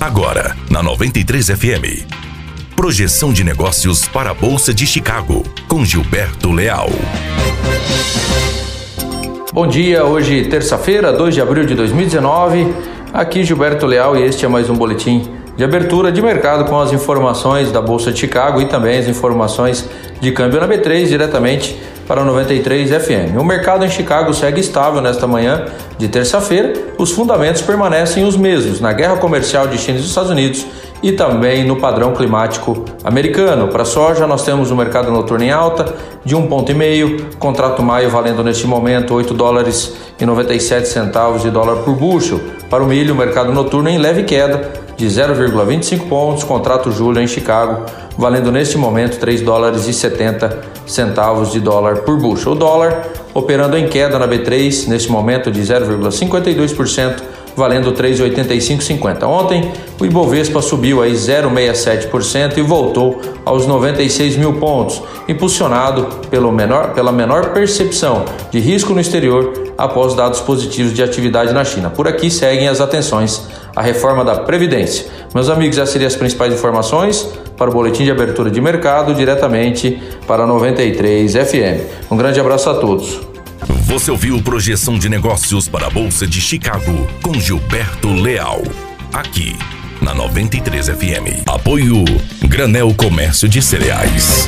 Agora, na 93 FM. Projeção de negócios para a Bolsa de Chicago, com Gilberto Leal. Bom dia, hoje terça-feira, 2 de abril de 2019. Aqui Gilberto Leal e este é mais um boletim de abertura de mercado com as informações da Bolsa de Chicago e também as informações de câmbio na B3 diretamente para 93 FM. O mercado em Chicago segue estável nesta manhã de terça-feira. Os fundamentos permanecem os mesmos na guerra comercial de China e dos Estados Unidos e também no padrão climático americano. Para soja, nós temos o mercado noturno em alta de 1,5 ponto, contrato maio valendo neste momento 8 dólares e 97 centavos de dólar por bushel. Para o milho, o mercado noturno em leve queda de 0,25 pontos, contrato julho em Chicago valendo neste momento 3 dólares e 70 centavos de dólar por bushel. O dólar operando em queda na B3 neste momento de 0,52%, valendo 3,8550. Ontem o Ibovespa subiu aí 0,67% e voltou aos 96 mil pontos, impulsionado pelo menor, pela menor percepção de risco no exterior após dados positivos de atividade na China. Por aqui seguem as atenções à reforma da Previdência. Meus amigos, essas seriam as principais informações para o boletim de abertura de mercado diretamente para 93 FM. Um grande abraço a todos. Você ouviu Projeção de Negócios para a Bolsa de Chicago com Gilberto Leal. Aqui na 93 FM. Apoio Granel Comércio de Cereais.